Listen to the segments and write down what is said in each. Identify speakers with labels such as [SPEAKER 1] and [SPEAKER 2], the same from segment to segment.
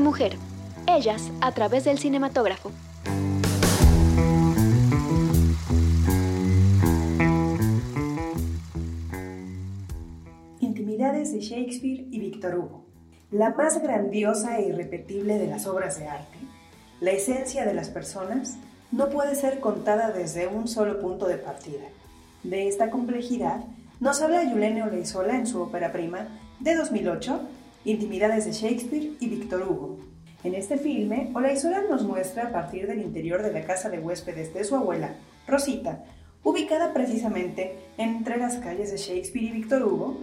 [SPEAKER 1] Mujer. Ellas a través del cinematógrafo.
[SPEAKER 2] Intimidades de Shakespeare y Víctor Hugo. La más grandiosa e irrepetible de las obras de arte, la esencia de las personas, no puede ser contada desde un solo punto de partida. De esta complejidad nos habla Yulene Oleizola en su ópera prima de 2008, Intimidades de Shakespeare y Víctor Hugo. En este filme, Olaizola nos muestra a partir del interior de la casa de huéspedes de su abuela, Rosita, ubicada precisamente entre las calles de Shakespeare y Víctor Hugo,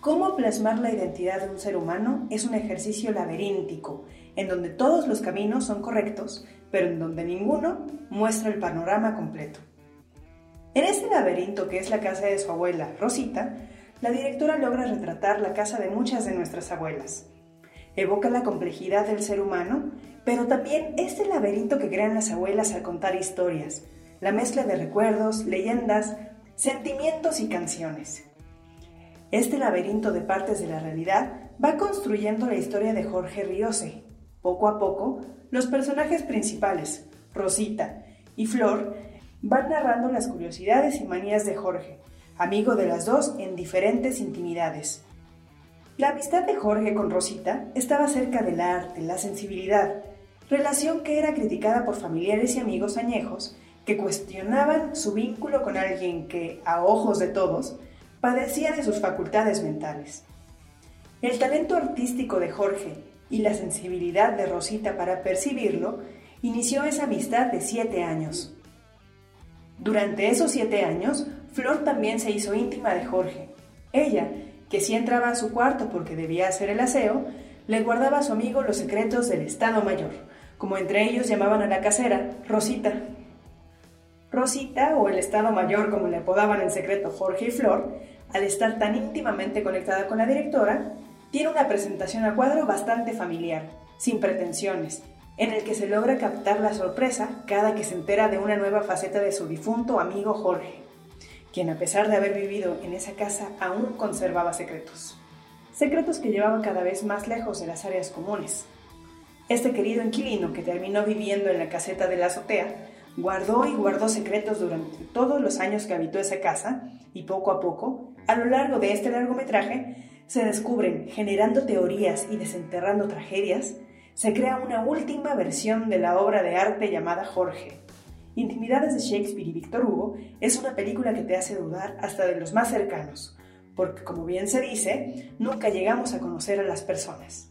[SPEAKER 2] cómo plasmar la identidad de un ser humano es un ejercicio laberíntico, en donde todos los caminos son correctos, pero en donde ninguno muestra el panorama completo. En este laberinto que es la casa de su abuela, Rosita, la directora logra retratar la casa de muchas de nuestras abuelas. Evoca la complejidad del ser humano, pero también este laberinto que crean las abuelas al contar historias, la mezcla de recuerdos, leyendas, sentimientos y canciones. Este laberinto de partes de la realidad va construyendo la historia de Jorge Riose. Poco a poco, los personajes principales, Rosita y Flor, van narrando las curiosidades y manías de Jorge, amigo de las dos en diferentes intimidades. La amistad de Jorge con Rosita estaba cerca del arte, la sensibilidad, relación que era criticada por familiares y amigos añejos que cuestionaban su vínculo con alguien que, a ojos de todos, padecía de sus facultades mentales. El talento artístico de Jorge y la sensibilidad de Rosita para percibirlo inició esa amistad de siete años. Durante esos siete años, Flor también se hizo íntima de Jorge. Ella, que si entraba a su cuarto porque debía hacer el aseo, le guardaba a su amigo los secretos del Estado Mayor, como entre ellos llamaban a la casera Rosita. Rosita, o el Estado Mayor como le apodaban en secreto Jorge y Flor, al estar tan íntimamente conectada con la directora, tiene una presentación a cuadro bastante familiar, sin pretensiones, en el que se logra captar la sorpresa cada que se entera de una nueva faceta de su difunto amigo Jorge quien a pesar de haber vivido en esa casa aún conservaba secretos. Secretos que llevaban cada vez más lejos de las áreas comunes. Este querido inquilino que terminó viviendo en la caseta de la azotea, guardó y guardó secretos durante todos los años que habitó esa casa y poco a poco, a lo largo de este largometraje, se descubren, generando teorías y desenterrando tragedias, se crea una última versión de la obra de arte llamada Jorge, Intimidades de Shakespeare y Víctor Hugo es una película que te hace dudar hasta de los más cercanos, porque como bien se dice, nunca llegamos a conocer a las personas.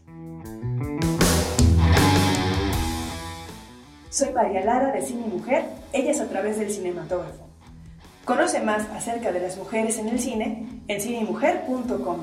[SPEAKER 2] Soy María Lara de Cine y Mujer, ellas a través del cinematógrafo. Conoce más acerca de las mujeres en el cine en cinemujer.com.